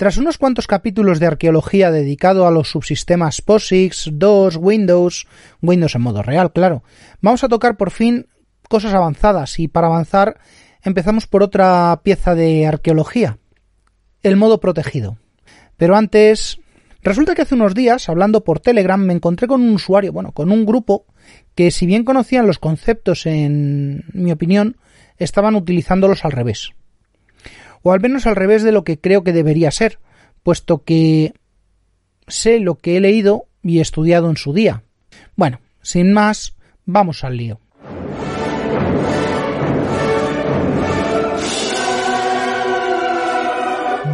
Tras unos cuantos capítulos de arqueología dedicado a los subsistemas POSIX, DOS, Windows, Windows en modo real, claro, vamos a tocar por fin cosas avanzadas y para avanzar empezamos por otra pieza de arqueología, el modo protegido. Pero antes, resulta que hace unos días, hablando por Telegram, me encontré con un usuario, bueno, con un grupo que si bien conocían los conceptos en mi opinión, estaban utilizándolos al revés o al menos al revés de lo que creo que debería ser, puesto que sé lo que he leído y estudiado en su día. Bueno, sin más, vamos al lío.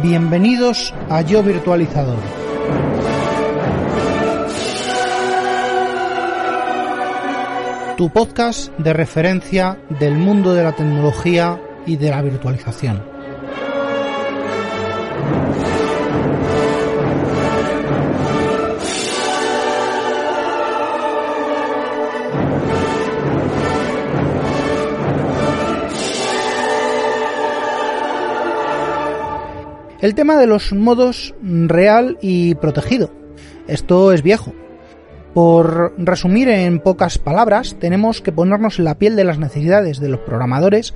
Bienvenidos a Yo Virtualizador. Tu podcast de referencia del mundo de la tecnología y de la virtualización. El tema de los modos real y protegido. Esto es viejo. Por resumir en pocas palabras, tenemos que ponernos en la piel de las necesidades de los programadores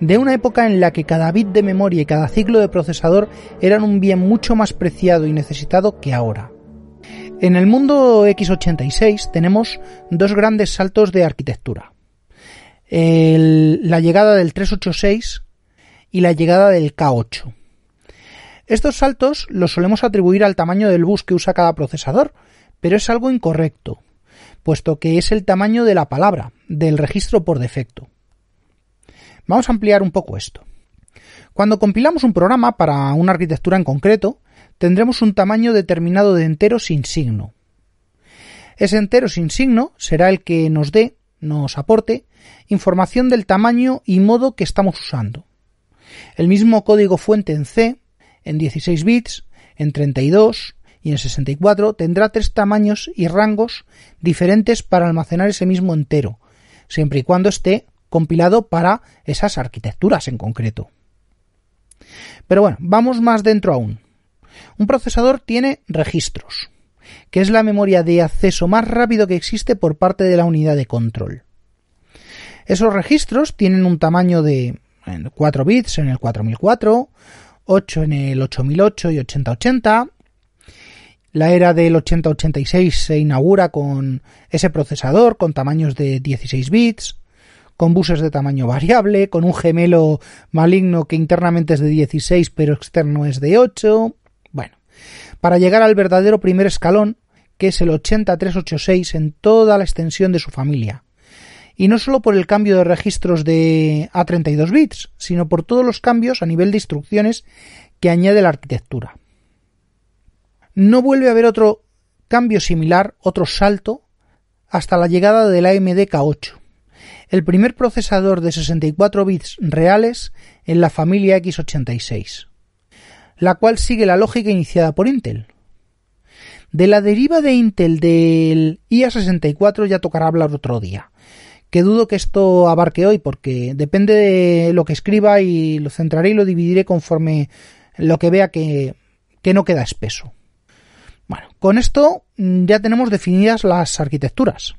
de una época en la que cada bit de memoria y cada ciclo de procesador eran un bien mucho más preciado y necesitado que ahora. En el mundo x86 tenemos dos grandes saltos de arquitectura. la llegada del 386 y la llegada del K8. Estos saltos los solemos atribuir al tamaño del bus que usa cada procesador, pero es algo incorrecto, puesto que es el tamaño de la palabra, del registro por defecto. Vamos a ampliar un poco esto. Cuando compilamos un programa para una arquitectura en concreto, tendremos un tamaño determinado de entero sin signo. Ese entero sin signo será el que nos dé, nos aporte, información del tamaño y modo que estamos usando. El mismo código fuente en C en 16 bits, en 32 y en 64 tendrá tres tamaños y rangos diferentes para almacenar ese mismo entero, siempre y cuando esté compilado para esas arquitecturas en concreto. Pero bueno, vamos más dentro aún. Un procesador tiene registros, que es la memoria de acceso más rápido que existe por parte de la unidad de control. Esos registros tienen un tamaño de 4 bits en el 4004, 8 en el 8008 y 8080. La era del 8086 se inaugura con ese procesador con tamaños de 16 bits, con buses de tamaño variable, con un gemelo maligno que internamente es de 16 pero externo es de 8. Bueno, para llegar al verdadero primer escalón, que es el 80386 en toda la extensión de su familia y no solo por el cambio de registros de a 32 bits, sino por todos los cambios a nivel de instrucciones que añade la arquitectura. No vuelve a haber otro cambio similar, otro salto, hasta la llegada del AMD K8, el primer procesador de 64 bits reales en la familia x86, la cual sigue la lógica iniciada por Intel. De la deriva de Intel del IA64 ya tocará hablar otro día, que dudo que esto abarque hoy, porque depende de lo que escriba y lo centraré y lo dividiré conforme lo que vea que, que no queda espeso. Bueno, con esto mm, ya tenemos definidas las arquitecturas.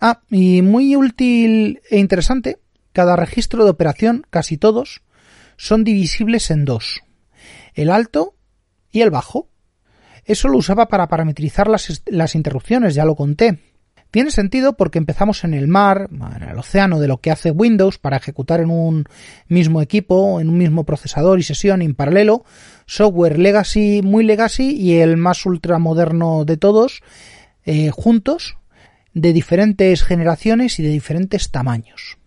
Ah, y muy útil e interesante, cada registro de operación, casi todos, son divisibles en dos, el alto y el bajo. Eso lo usaba para parametrizar las, las interrupciones, ya lo conté, tiene sentido porque empezamos en el mar, en el océano de lo que hace Windows para ejecutar en un mismo equipo, en un mismo procesador y sesión en paralelo, software legacy, muy legacy y el más ultramoderno de todos, eh, juntos, de diferentes generaciones y de diferentes tamaños.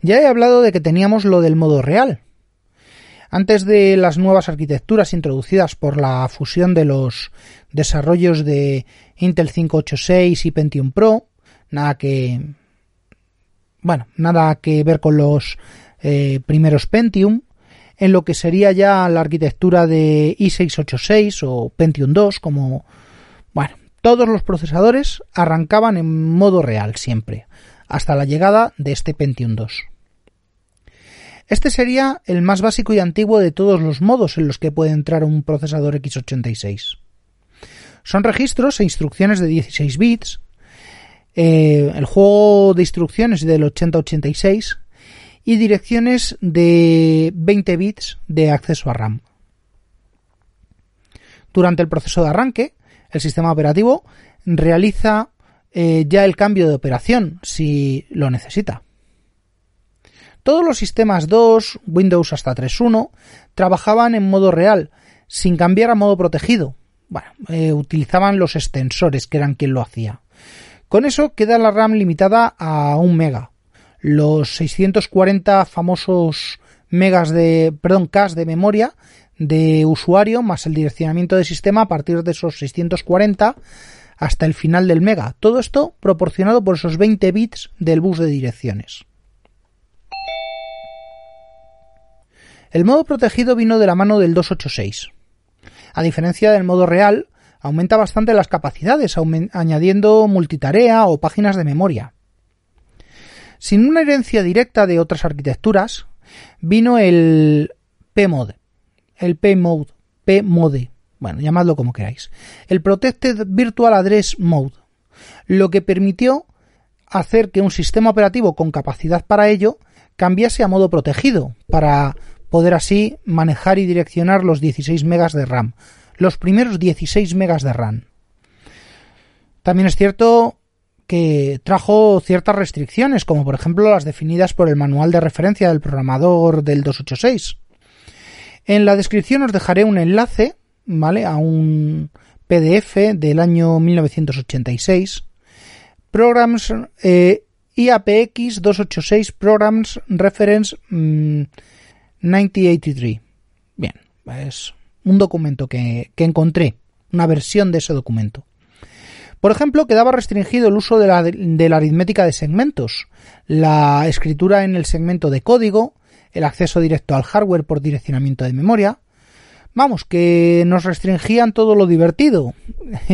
Ya he hablado de que teníamos lo del modo real. Antes de las nuevas arquitecturas introducidas por la fusión de los desarrollos de Intel 586 y Pentium Pro, nada que bueno, nada que ver con los eh, primeros Pentium, en lo que sería ya la arquitectura de i686 o Pentium 2, como, bueno, todos los procesadores arrancaban en modo real siempre, hasta la llegada de este Pentium 2. Este sería el más básico y antiguo de todos los modos en los que puede entrar un procesador x86. Son registros e instrucciones de 16 bits, eh, el juego de instrucciones del 8086 y direcciones de 20 bits de acceso a RAM. Durante el proceso de arranque, el sistema operativo realiza eh, ya el cambio de operación si lo necesita. Todos los sistemas 2, Windows hasta 3.1, trabajaban en modo real, sin cambiar a modo protegido. Bueno, eh, utilizaban los extensores, que eran quien lo hacía. Con eso queda la RAM limitada a 1 mega. Los 640 famosos megas de, perdón, K de memoria de usuario más el direccionamiento de sistema a partir de esos 640 hasta el final del mega. Todo esto proporcionado por esos 20 bits del bus de direcciones. El modo protegido vino de la mano del 286. A diferencia del modo real, aumenta bastante las capacidades, añadiendo multitarea o páginas de memoria. Sin una herencia directa de otras arquitecturas, vino el PMOD, el PMOD, PMODE, bueno, llamadlo como queráis, el Protected Virtual Address Mode, lo que permitió hacer que un sistema operativo con capacidad para ello cambiase a modo protegido, para poder así manejar y direccionar los 16 megas de RAM, los primeros 16 megas de RAM. También es cierto que trajo ciertas restricciones, como por ejemplo las definidas por el manual de referencia del programador del 286. En la descripción os dejaré un enlace, ¿vale? A un PDF del año 1986. Programs eh, IAPX 286 Programs Reference mm, 1983. Bien, es un documento que, encontré, una versión de ese documento. Por ejemplo, quedaba restringido el uso de la, aritmética de segmentos, la escritura en el segmento de código, el acceso directo al hardware por direccionamiento de memoria. Vamos, que nos restringían todo lo divertido.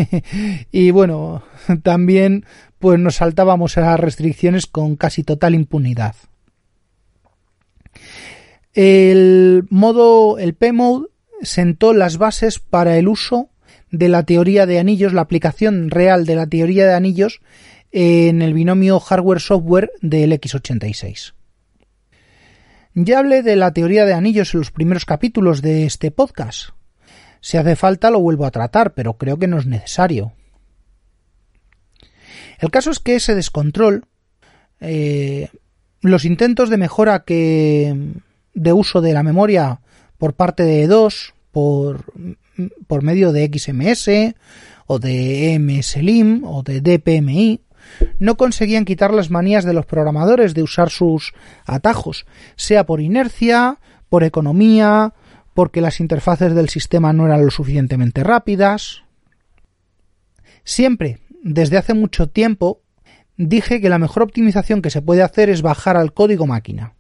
y bueno, también pues nos saltábamos a las restricciones con casi total impunidad. El modo, el P-Mode sentó las bases para el uso de la teoría de anillos, la aplicación real de la teoría de anillos en el binomio hardware-software del X86. Ya hablé de la teoría de anillos en los primeros capítulos de este podcast. Si hace falta lo vuelvo a tratar, pero creo que no es necesario. El caso es que ese descontrol, eh, los intentos de mejora que de uso de la memoria por parte de E2, por, por medio de XMS o de EMSLIM o de DPMI, no conseguían quitar las manías de los programadores de usar sus atajos, sea por inercia, por economía, porque las interfaces del sistema no eran lo suficientemente rápidas. Siempre, desde hace mucho tiempo, dije que la mejor optimización que se puede hacer es bajar al código máquina,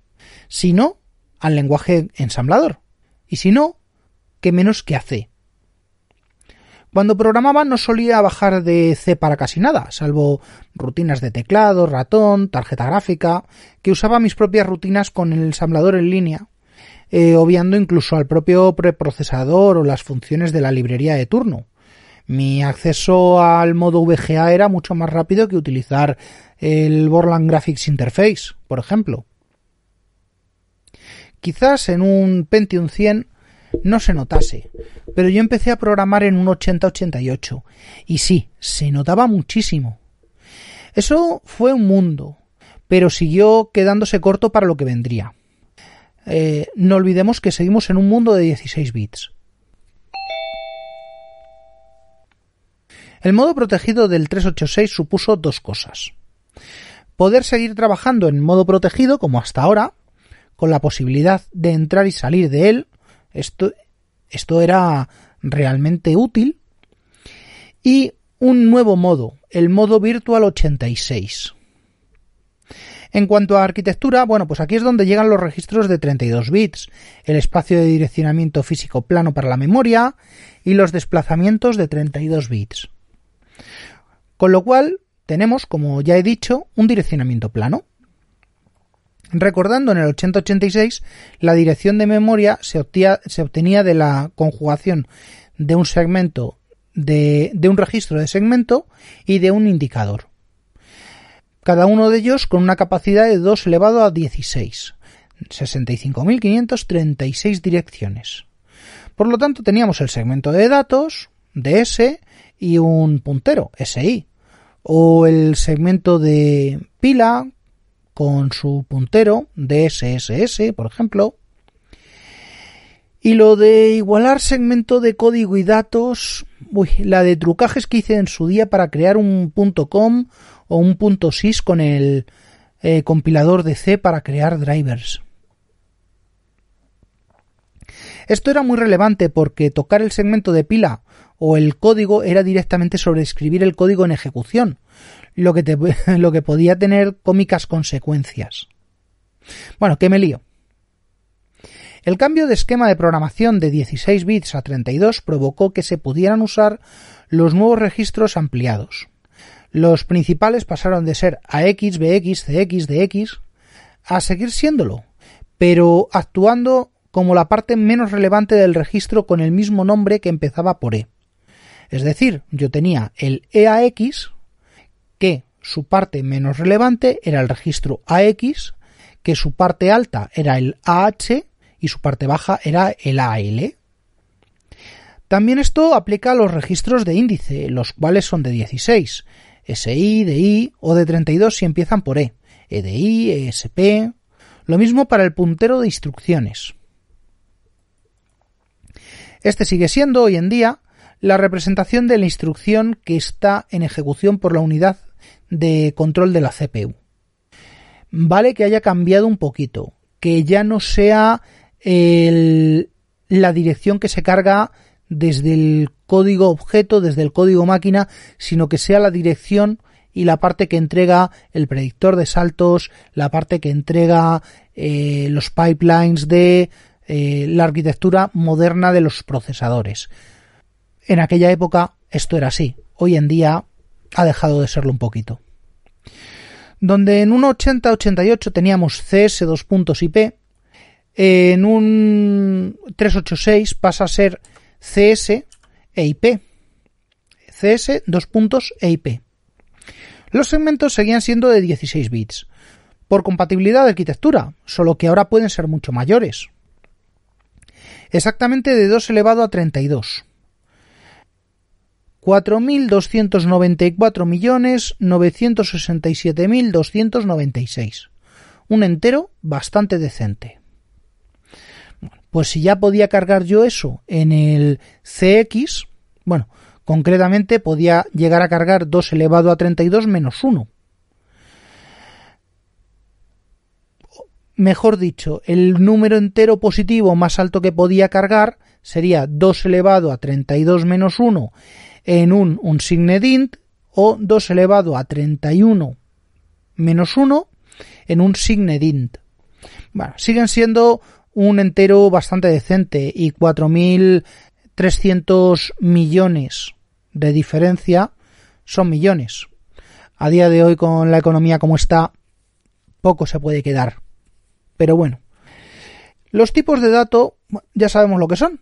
si no, al lenguaje ensamblador, y si no, que menos que a C. Cuando programaba no solía bajar de C para casi nada, salvo rutinas de teclado, ratón, tarjeta gráfica, que usaba mis propias rutinas con el ensamblador en línea, eh, obviando incluso al propio preprocesador o las funciones de la librería de turno. Mi acceso al modo VGA era mucho más rápido que utilizar el Borland Graphics Interface, por ejemplo. Quizás en un Pentium 100 no se notase, pero yo empecé a programar en un 80-88 y sí, se notaba muchísimo. Eso fue un mundo, pero siguió quedándose corto para lo que vendría. Eh, no olvidemos que seguimos en un mundo de 16 bits. El modo protegido del 386 supuso dos cosas. Poder seguir trabajando en modo protegido como hasta ahora, con la posibilidad de entrar y salir de él Esto, esto era realmente útil. Y un nuevo modo, el modo Virtual 86. En cuanto a arquitectura, bueno, pues aquí es donde llegan los registros de 32 bits, el espacio de direccionamiento físico plano para la memoria y los desplazamientos de 32 bits. Con lo cual, tenemos, como ya he dicho, un direccionamiento plano. Recordando en el 8086, la dirección de memoria se obtenía, de la conjugación de un segmento de, un registro de segmento y de un indicador. Cada uno de ellos con una capacidad de 2 elevado a 16. 65.536 direcciones. Por lo tanto, teníamos el segmento de datos, DS, y un puntero, SI. O el segmento de pila con su puntero, DSSS, por ejemplo. Y lo de igualar segmento de código y datos, uy, la de trucajes que hice en su día para crear un .com o un .sys con el eh, compilador de C para crear drivers. Esto era muy relevante porque tocar el segmento de pila o el código era directamente sobreescribir el código en ejecución, lo que, lo que podía tener cómicas consecuencias. Bueno, que me lío. El cambio de esquema de programación de 16 bits a 32 provocó que se pudieran usar los nuevos registros ampliados. Los principales pasaron de ser AX, BX, CX, DX a seguir siéndolo, pero actuando como la parte menos relevante del registro con el mismo nombre que empezaba por E. Es decir, yo tenía el EAX, que su parte menos relevante era el registro AX, que su parte alta era el AH y su parte baja era el AL. También esto aplica a los registros de índice, los cuales son de 16, SI, DI o de 32 si empiezan por E, EDI, ESP. Lo mismo para el puntero de instrucciones. Este sigue siendo hoy en día la representación de la instrucción que está en ejecución por la unidad de control de la CPU. Vale que haya cambiado un poquito, que ya no sea la dirección que se carga desde el código objeto, desde el código máquina, sino que sea la dirección y la parte que entrega el predictor de saltos, la parte que entrega eh, los pipelines de eh, la arquitectura moderna de los procesadores. En aquella época esto era así. Hoy en día ha dejado de serlo un poquito. Donde en un 8088 teníamos CS 2 puntos IP, en un 386 pasa a ser CS e IP. CS 2 puntos e IP. Los segmentos seguían siendo de 16 bits, por compatibilidad de arquitectura, solo que ahora pueden ser mucho mayores exactamente de 2 elevado a 32. 4.294.967.296. Un entero bastante decente. Pues si ya podía cargar yo eso en el CX, bueno, concretamente podía llegar a cargar 2 elevado a 32 menos 1. mejor dicho, el número entero positivo más alto que podía cargar sería 2 elevado a 32 menos 1 en un, un int o 2 elevado a 31 menos 1 en un int. Bueno, siguen siendo un entero bastante decente y 4.300 millones de diferencia son millones. A día de hoy con la economía como está, poco se puede quedar. Pero bueno. Los tipos de dato ya sabemos lo que son.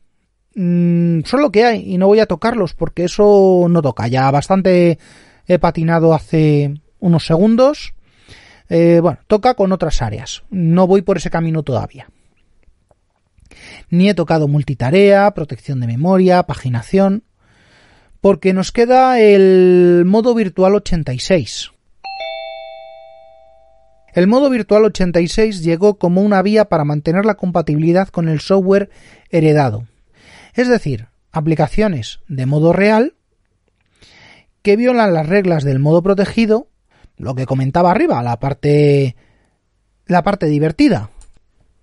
Mm, son lo que hay y no voy a tocarlos porque eso no toca. Ya bastante he patinado hace unos segundos. Eh, bueno, toca con otras áreas. No voy por ese camino todavía. Ni he tocado multitarea, protección de memoria, paginación. Porque nos queda el modo virtual 86. El modo virtual 86 llegó como una vía para mantener la compatibilidad con el software heredado, es decir, aplicaciones de modo real que violan las reglas del modo protegido, lo que comentaba arriba, la parte la parte divertida.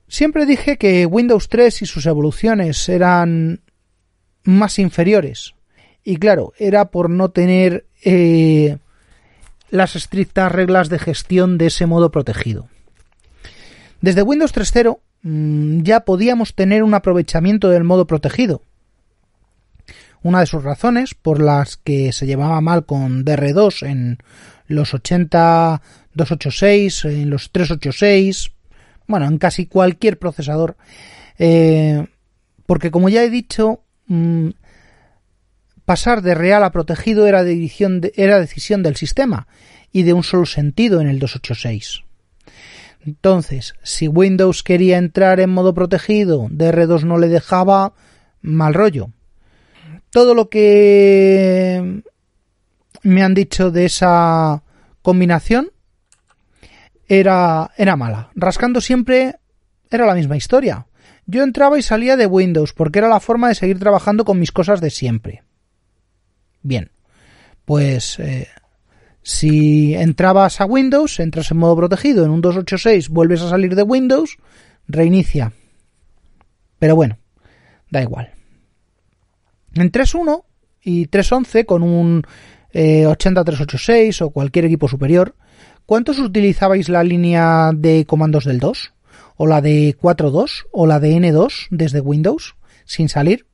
Siempre dije que Windows 3 y sus evoluciones eran más inferiores. Y claro, era por no tener eh, las estrictas reglas de gestión de ese modo protegido. Desde Windows 3.0 mm, ya podíamos tener un aprovechamiento del modo protegido. Una de sus razones por las que se llevaba mal con DR2 en los 80 286, en los 386, bueno, en casi cualquier procesador. Eh, porque como ya he dicho, mm, pasar de real a protegido era, era decisión del sistema y de un solo sentido en el 286. Entonces, si Windows quería entrar en modo protegido, DR2 no le dejaba, mal rollo. Todo lo que me han dicho de esa combinación era, era mala. Rascando siempre era la misma historia. Yo entraba y salía de Windows porque era la forma de seguir trabajando con mis cosas de siempre. Bien, pues eh, si entrabas a Windows, entras en modo protegido, en un 286 vuelves a salir de Windows, reinicia. Pero bueno, da igual. En 3.1 y 3.11 con un eh, 80386 o cualquier equipo superior, ¿Cuántos utilizabais la línea de comandos del 2? ¿O la de 4.2? ¿O la de N2 desde Windows? Sin salir.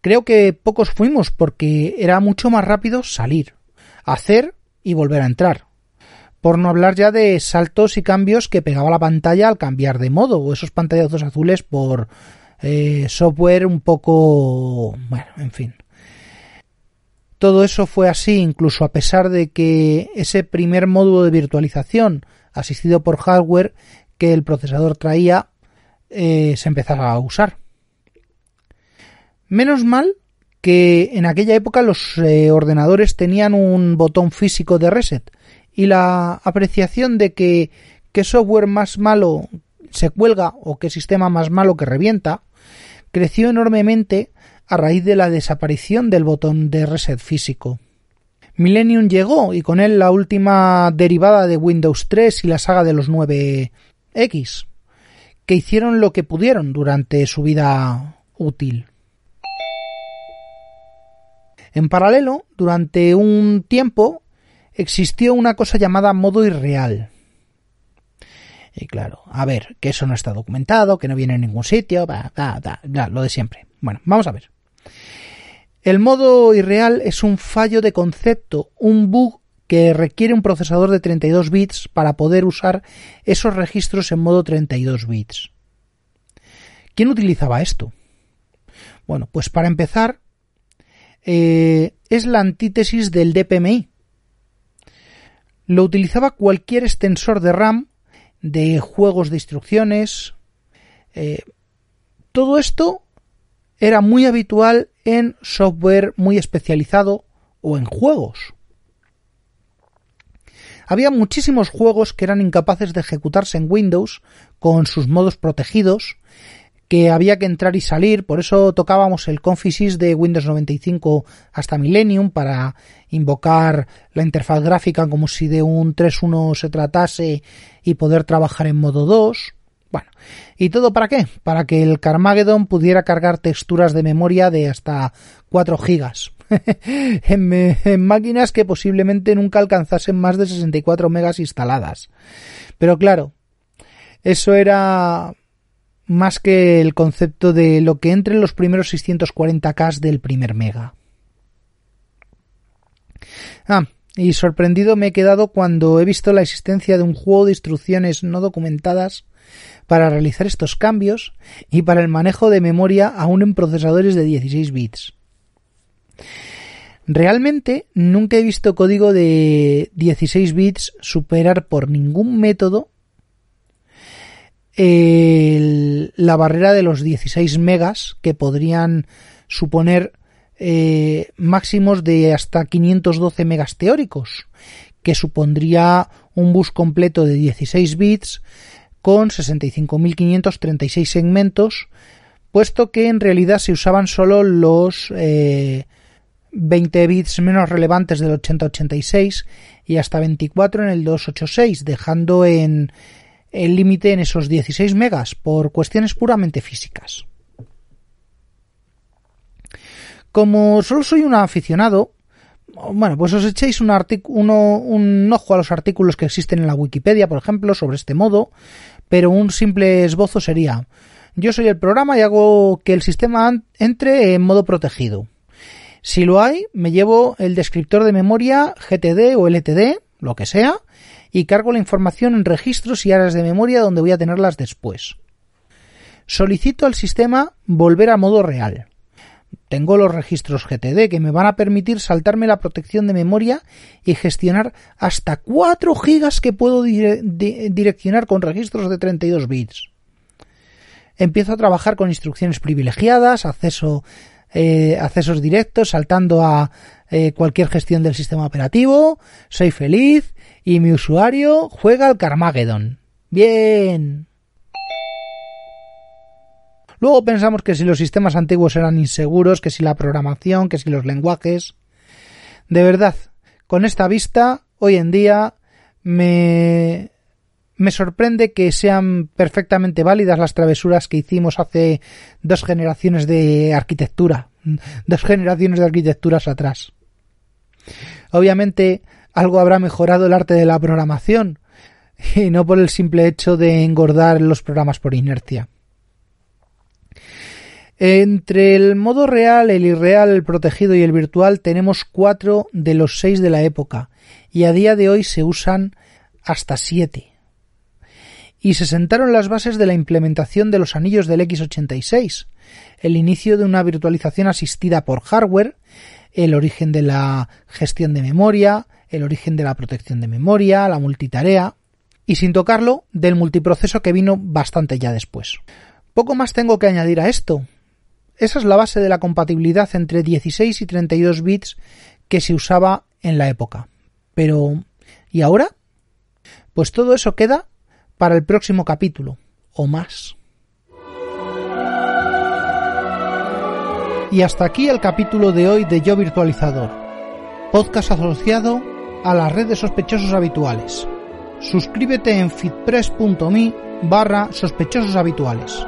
Creo que pocos fuimos porque era mucho más rápido salir, hacer y volver a entrar. Por no hablar ya de saltos y cambios que pegaba la pantalla al cambiar de modo, o esos pantallazos azules por eh, software un poco... bueno, en fin. Todo eso fue así incluso a pesar de que ese primer módulo de virtualización asistido por hardware que el procesador traía eh, se empezaba a usar. Menos mal que en aquella época los eh, ordenadores tenían un botón físico de reset y la apreciación de que qué software más malo se cuelga o qué sistema más malo que revienta creció enormemente a raíz de la desaparición del botón de reset físico. Millennium llegó y con él la última derivada de Windows 3 y la saga de los 9X, que hicieron lo que pudieron durante su vida útil. En paralelo, durante un tiempo, existió una cosa llamada modo irreal. Y claro, a ver, que eso no está documentado, que no viene en ningún sitio, lo de siempre. Bueno, vamos a ver. El modo irreal es un fallo de concepto, un bug que requiere un procesador de 32 bits para poder usar esos registros en modo 32 bits. ¿Quién utilizaba esto? Bueno, pues para empezar, eh, es la antítesis del DPMI. Lo utilizaba cualquier extensor de RAM, de juegos de instrucciones. Eh, todo esto era muy habitual en software muy especializado o en juegos. Había muchísimos juegos que eran incapaces de ejecutarse en Windows con sus modos protegidos, que había que entrar y salir, por eso tocábamos el Confisys de Windows 95 hasta Millennium para invocar la interfaz gráfica como si de un 3.1 se tratase y poder trabajar en modo 2. Bueno, ¿y todo para qué? Para que el Carmageddon pudiera cargar texturas de memoria de hasta 4 gigas. en, máquinas que posiblemente nunca alcanzasen más de 64 megas instaladas. Pero claro, eso era más que el concepto de lo que entre los primeros 640K del primer mega. Ah, y sorprendido me he quedado cuando he visto la existencia de un juego de instrucciones no documentadas para realizar estos cambios y para el manejo de memoria aún en procesadores de 16 bits. Realmente nunca he visto código de 16 bits superar por ningún método la barrera de los 16 megas que podrían suponer eh, máximos de hasta 512 megas teóricos, que supondría un bus completo de 16 bits con 65.536 segmentos, puesto que en realidad se usaban solo los 20 eh, bits menos relevantes del 8086 y hasta 24 en el 286, dejando en, el límite en esos 16 megas por cuestiones puramente físicas. Como solo soy un aficionado, bueno, pues os echéis un, ojo a los artículos que existen en la Wikipedia, por ejemplo, sobre este modo, pero un simple esbozo sería, yo soy el programa y hago que el sistema entre en modo protegido. Si lo hay, me llevo el descriptor de memoria GTD o LTD, lo que sea, y cargo la información en registros y áreas de memoria donde voy a tenerlas después. Solicito al sistema volver a modo real. Tengo los registros GTD que me van a permitir saltarme la protección de memoria y gestionar hasta 4 gigas que puedo direccionar con registros de 32 bits. Empiezo a trabajar con instrucciones privilegiadas, acceso, eh, accesos directos, saltando a eh, cualquier gestión del sistema operativo. Soy feliz y mi usuario juega al Carmageddon. Bien. Luego pensamos que si los sistemas antiguos eran inseguros, que si la programación, que si los lenguajes. De verdad, con esta vista, hoy en día me, me sorprende que sean perfectamente válidas las travesuras que hicimos hace dos generaciones de arquitectura, dos generaciones de arquitecturas atrás. Obviamente algo habrá mejorado el arte de la programación, y no por el simple hecho de engordar los programas por inercia. Entre el modo real, el irreal, el protegido y el virtual tenemos cuatro de los seis de la época y a día de hoy se usan hasta siete. Y se sentaron las bases de la implementación de los anillos del X86, el inicio de una virtualización asistida por hardware, el origen de la gestión de memoria, el origen de la protección de memoria, la multitarea, y sin tocarlo, del multiproceso que vino bastante ya después. Poco más tengo que añadir a esto, esa es la base de la compatibilidad entre 16 y 32 bits que se usaba en la época. Pero, ¿y ahora? Pues todo eso queda para el próximo capítulo, o más. Y hasta aquí el capítulo de hoy de Yo Virtualizador, podcast asociado a la red de sospechosos habituales. Suscríbete en fitpress.me barra sospechosos habituales.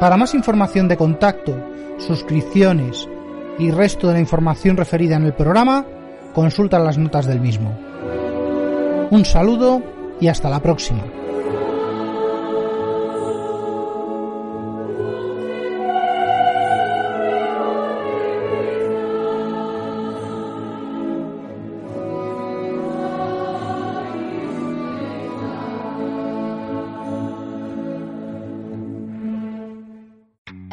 Para más información de contacto, suscripciones y resto de la información referida en el programa, consulta las notas del mismo. Un saludo y hasta la próxima.